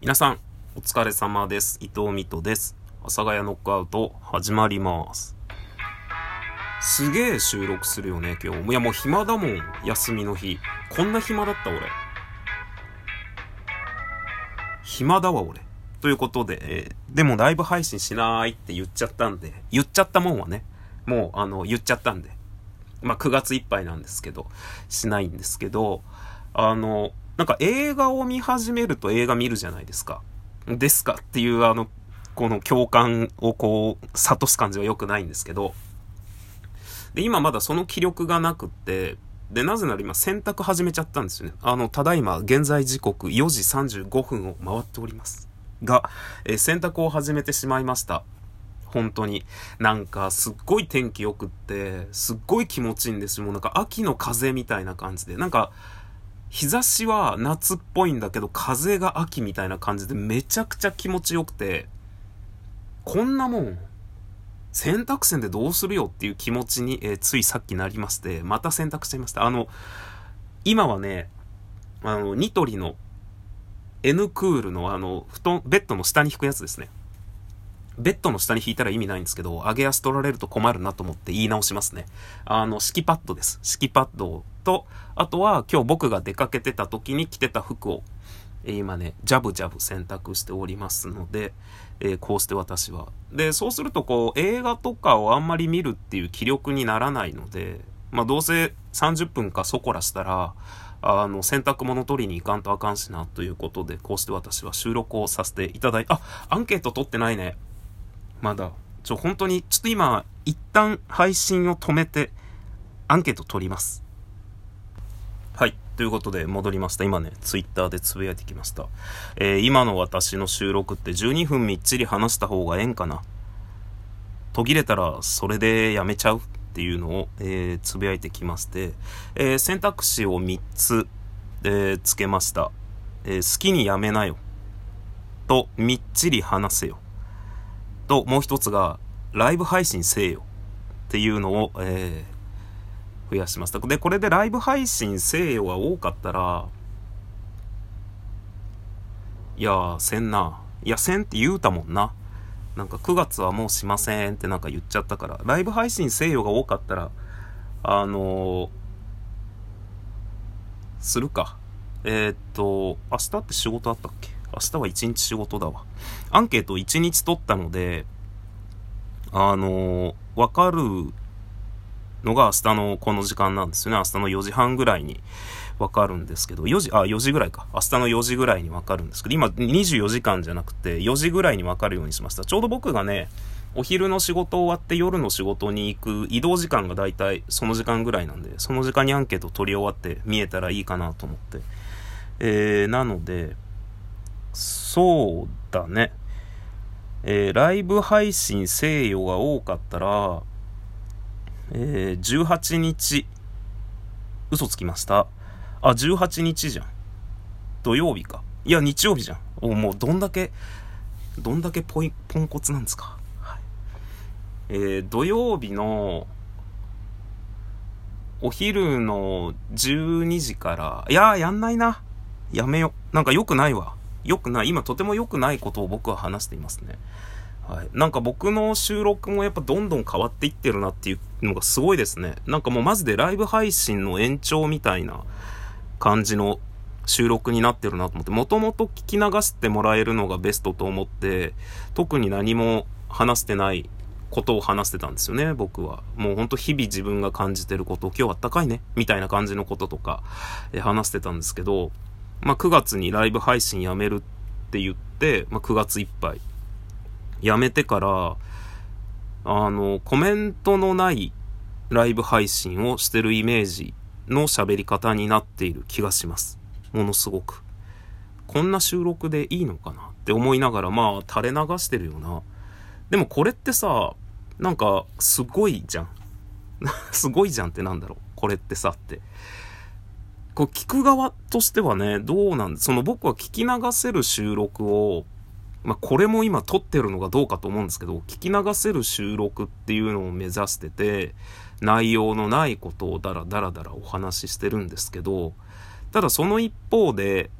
皆さん、お疲れ様です。伊藤美斗です。阿佐ヶ谷ノックアウト、始まります。すげえ収録するよね、今日。いや、もう暇だもん、休みの日。こんな暇だった、俺。暇だわ、俺。ということで、えーでもライブ配信しないって言っちゃったんで、言っちゃったもんはね、もう、あの、言っちゃったんで。まあ、9月いっぱいなんですけど、しないんですけど、あの、なんか映画を見始めると映画見るじゃないですか。ですかっていうあの、この共感をこう、諭す感じは良くないんですけど、で、今まだその気力がなくって、で、なぜなら今洗濯始めちゃったんですよね。あの、ただいま現在時刻4時35分を回っております。が、えー洗濯を始めてしまいました。本当に。なんか、すっごい天気良くって、すっごい気持ちいいんですよ。もうなんか秋の風みたいな感じで。なんか、日差しは夏っぽいんだけど、風が秋みたいな感じでめちゃくちゃ気持ちよくて、こんなもん、洗濯船でどうするよっていう気持ちに、えーついさっきなりまして、また洗濯しちゃいました。あの、今はね、あの、ニトリの N クールのあの、布団、ベッドの下に引くやつですね。ベッドの下に引いたら意味ないんですけど、上げ足取られると困るなと思って言い直しますね。あの、敷きパッドです。敷きパッドをと、あとは今日僕が出かけてた時に着てた服を、えー今ね、ジャブジャブ洗濯しておりますので、えーこうして私は。で、そうするとこう、映画とかをあんまり見るっていう気力にならないので、まあどうせ30分かそこらしたら、あの、洗濯物取りに行かんとあかんしな、ということで、こうして私は収録をさせていただいてあ、アンケート取ってないね。まだ。ちょ、本当に、ちょっと今、一旦配信を止めて、アンケート取ります。ということで、戻りました。今ね、ツイッターでつぶやいてきました。えー今の私の収録って12分みっちり話した方がええんかな？途切れたら、それでやめちゃうっていうのを、えーつぶやいてきまして、えー選択肢を3つ、えーつけました。え好きにやめなよ。と、みっちり話せよ。と、もう一つが、ライブ配信せえよ。っていうのを、えー増やしました。で、これでライブ配信せえよが多かったら、いや、せんな。いや、せんって言うたもんな。なんか9月はもうしませんってなんか言っちゃったから、ライブ配信せえよが多かったら、あのーするか。えーっと、明日って仕事あったっけ？明日は1日仕事だわ。アンケート1日取ったので、あのーわかるのが明日のこの時間なんですよね。明日の4時半ぐらいにわかるんですけど、4時、あ、4時ぐらいか。明日の4時ぐらいにわかるんですけど、今24時間じゃなくて4時ぐらいにわかるようにしました。ちょうど僕がね、お昼の仕事終わって夜の仕事に行く移動時間がだいたいその時間ぐらいなんで、その時間にアンケート取り終わって見えたらいいかなと思って。えー、なので、そうだね。えー、ライブ配信せよが多かったら、えー、18日、嘘つきました。あ、18日じゃん。土曜日か。いや、日曜日じゃん。おもうどんだけ、どんだけポイ、ポンコツなんですか。はい。えー、土曜日の、お昼の12時から、いやー、やんないな。やめよ。なんか良くないわ。良くない。今とても良くないことを僕は話していますね。はい。なんか僕の収録もやっぱどんどん変わっていってるなっていうのがすごいですね。なんかもうマジでライブ配信の延長みたいな感じの収録になってるなと思って、もともと聞き流してもらえるのがベストと思って、特に何も話してないことを話してたんですよね、僕は。もうほんと日々自分が感じてること、今日あったかいね、みたいな感じのこととか、え話してたんですけど、まあ9月にライブ配信やめるって言って、まあ9月いっぱい。やめてから、あの、コメントのないライブ配信をしてるイメージの喋り方になっている気がします。ものすごく。こんな収録でいいのかなって思いながら、まあ、垂れ流してるよな。でもこれってさ、なんか、すごいじゃん。すごいじゃんってなんだろう。これってさって。こう、聞く側としてはね、どうなんその僕は聞き流せる収録を、まあ、これも今撮ってるのがどうかと思うんですけど、聞き流せる収録っていうのを目指してて、内容のないことをダラダラダラお話ししてるんですけど、ただその一方で、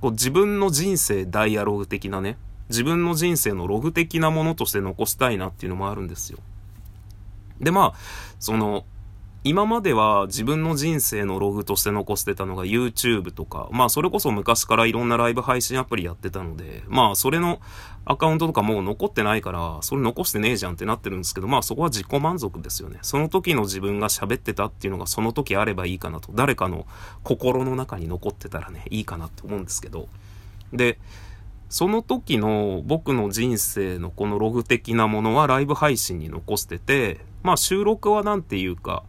こう自分の人生ダイアログ的なね、自分の人生のログ的なものとして残したいなっていうのもあるんですよ。で、まあ、その、今までは自分の人生のログとして残してたのが YouTube とか、まあそれこそ昔からいろんなライブ配信アプリやってたので、まあそれのアカウントとかもう残ってないから、それ残してねえじゃんってなってるんですけど、まあそこは自己満足ですよね。その時の自分が喋ってたっていうのがその時あればいいかなと。誰かの心の中に残ってたらね、いいかなって思うんですけど。で、その時の僕の人生のこのログ的なものはライブ配信に残してて、まあ収録はなんていうか、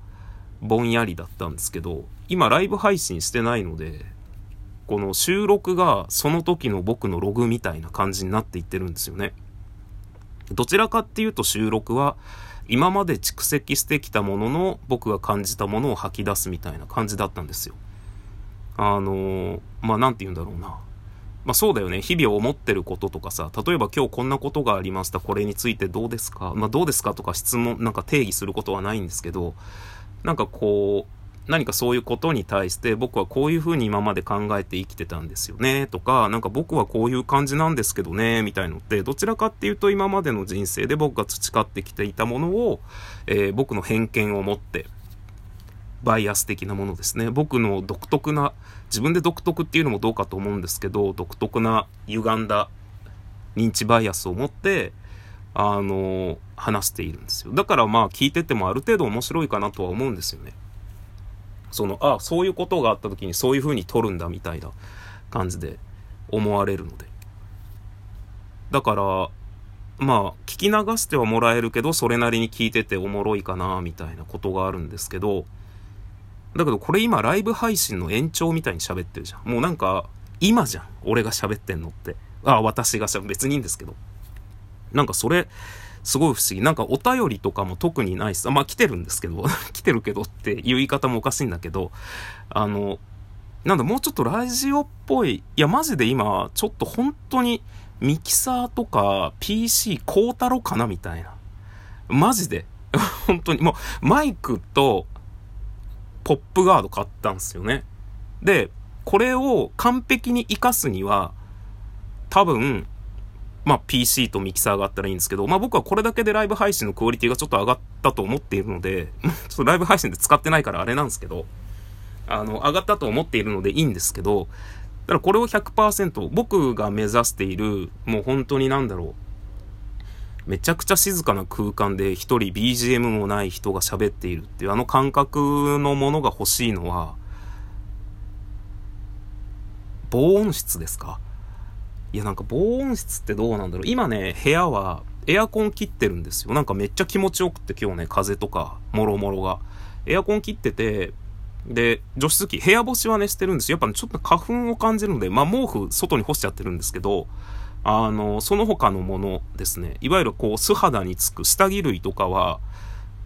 ぼんやりだったんですけど、今ライブ配信してないので、この収録がその時の僕のログみたいな感じになっていってるんですよね。どちらかっていうと収録は今まで蓄積してきたものの僕が感じたものを吐き出すみたいな感じだったんですよ。あの、まあなんて言うんだろうな。まあそうだよね。日々思ってることとかさ、例えば今日こんなことがありました。これについてどうですか？まあどうですか？とか質問、なんか定義することはないんですけど、なんかこう、何かそういうことに対して僕はこういうふうに今まで考えて生きてたんですよねとか、なんか僕はこういう感じなんですけどね、みたいのって、どちらかっていうと今までの人生で僕が培ってきていたものを、えー、僕の偏見を持って、バイアス的なものですね。僕の独特な、自分で独特っていうのもどうかと思うんですけど、独特な歪んだ認知バイアスを持って、あの、話しているんですよ。だからまあ聞いててもある程度面白いかなとは思うんですよね。その、あそういうことがあった時にそういう風に撮るんだみたいな感じで思われるので。だから、まあ、聞き流してはもらえるけど、それなりに聞いてておもろいかな、みたいなことがあるんですけど、だけどこれ今ライブ配信の延長みたいに喋ってるじゃん。もうなんか、今じゃん。俺が喋ってんのって。ああ、私が喋別にいいんですけど。なんかそれ、すごい不思議。なんかお便りとかも特にないっす。まあ来てるんですけど、来てるけどっていう言い方もおかしいんだけど、あの、なんだ、もうちょっとラジオっぽい。いや、マジで今、ちょっと本当にミキサーとか PC 買うたろかなみたいな。マジで。本当に。もう、マイクとポップガード買ったんですよね。で、これを完璧に活かすには、多分、まあ、PC とミキサーがあったらいいんですけど、まあ僕はこれだけでライブ配信のクオリティがちょっと上がったと思っているので、ちょっとライブ配信で使ってないからあれなんですけど、あの、上がったと思っているのでいいんですけど、だからこれを100%、僕が目指している、もう本当になんだろう、めちゃくちゃ静かな空間で一人 BGM もない人が喋っているっていうあの感覚のものが欲しいのは、防音室ですか？いやなんか防音室ってどうなんだろう今ね、部屋はエアコン切ってるんですよ。なんかめっちゃ気持ちよくって今日ね、風とか、もろもろが。エアコン切ってて、で、除湿機、部屋干しはね、してるんですよ。やっぱね、ちょっと花粉を感じるので、まあ毛布外に干しちゃってるんですけど、あの、その他のものですね、いわゆるこう、素肌につく下着類とかは、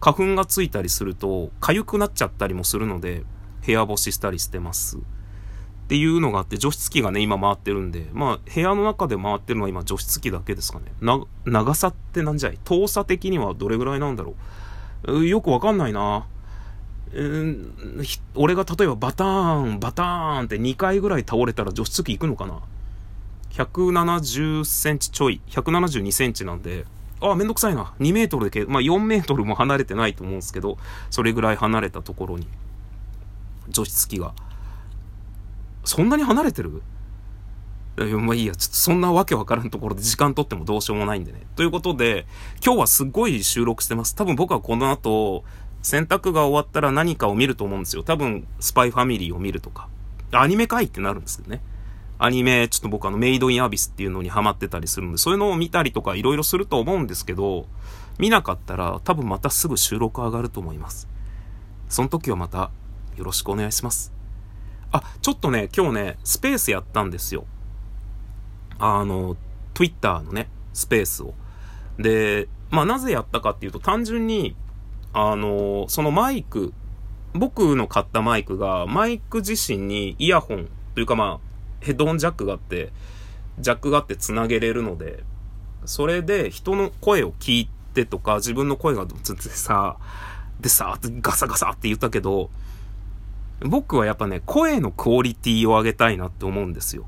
花粉がついたりすると、痒くなっちゃったりもするので、部屋干ししたりしてます。っていうのがあって、除湿機がね、今回ってるんで、まあ、部屋の中で回ってるのは今除湿機だけですかね。な、長さってなんじゃい遠さ的にはどれぐらいなんだろう？よくわかんないな。うん、俺が例えばバターン、バターンって2回ぐらい倒れたら除湿機行くのかな ?170 センチちょい、172センチなんで、あ、めんどくさいな。2メートルでけ、まあ4メートルも離れてないと思うんですけど、それぐらい離れたところに、除湿機がそんなに離れてる？いや、まあいいや、ちょっとそんなわけわからんところで時間取ってもどうしようもないんでね。ということで、今日はすっごい収録してます。多分僕はこの後、洗濯が終わったら何かを見ると思うんですよ。多分、スパイファミリーを見るとか。アニメかいってなるんですけどね。アニメ、ちょっと僕あの、メイドインアビスっていうのにハマってたりするんで、そういうのを見たりとかいろいろすると思うんですけど、見なかったら多分またすぐ収録上がると思います。その時はまたよろしくお願いします。あ、ちょっとね、今日ね、スペースやったんですよ。あの、Twitter のね、スペースを。で、まあなぜやったかっていうと、単純に、あの、そのマイク、僕の買ったマイクが、マイク自身にイヤホンというかまあ、ヘッドホンジャックがあって、ジャックがあって繋げれるので、それで人の声を聞いてとか、自分の声がつってさ、でさ、ガサガサって言ったけど、僕はやっぱね、声のクオリティを上げたいなって思うんですよ。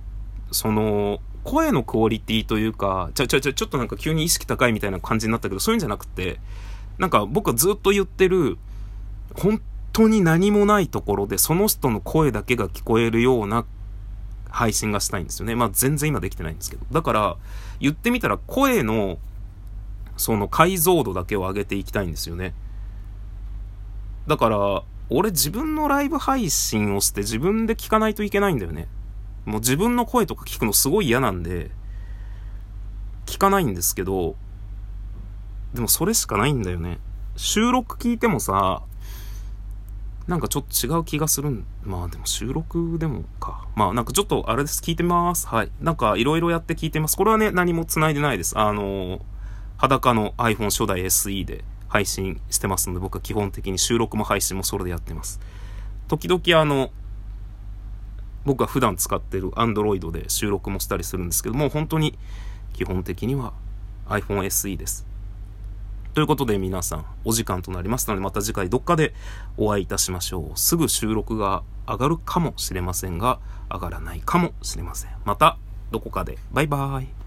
その、声のクオリティというか、ちょ、ちょ、ちょ、ちょっとなんか急に意識高いみたいな感じになったけど、そういうんじゃなくて、なんか僕はずっと言ってる、本当に何もないところで、その人の声だけが聞こえるような配信がしたいんですよね。まあ全然今できてないんですけど。だから、言ってみたら声の、その解像度だけを上げていきたいんですよね。だから、俺自分のライブ配信をして自分で聞かないといけないんだよね。もう自分の声とか聞くのすごい嫌なんで、聞かないんですけど、でもそれしかないんだよね。収録聞いてもさ、なんかちょっと違う気がする。まあでも収録でもか。まあなんかちょっとあれです。聞いてます。はい。なんかいろいろやって聞いてます。これはね、何も繋いでないです。あの裸の iPhone 初代 SE で配信してますので、僕は基本的に収録も配信もそれでやってます。時々あの、僕は普段使ってる Android で収録もしたりするんですけども、本当に基本的には iPhone SE です。ということで皆さん、お時間となりますので、また次回どっかでお会いいたしましょう。すぐ収録が上がるかもしれませんが、上がらないかもしれません。また、どこかで。バイバーイ。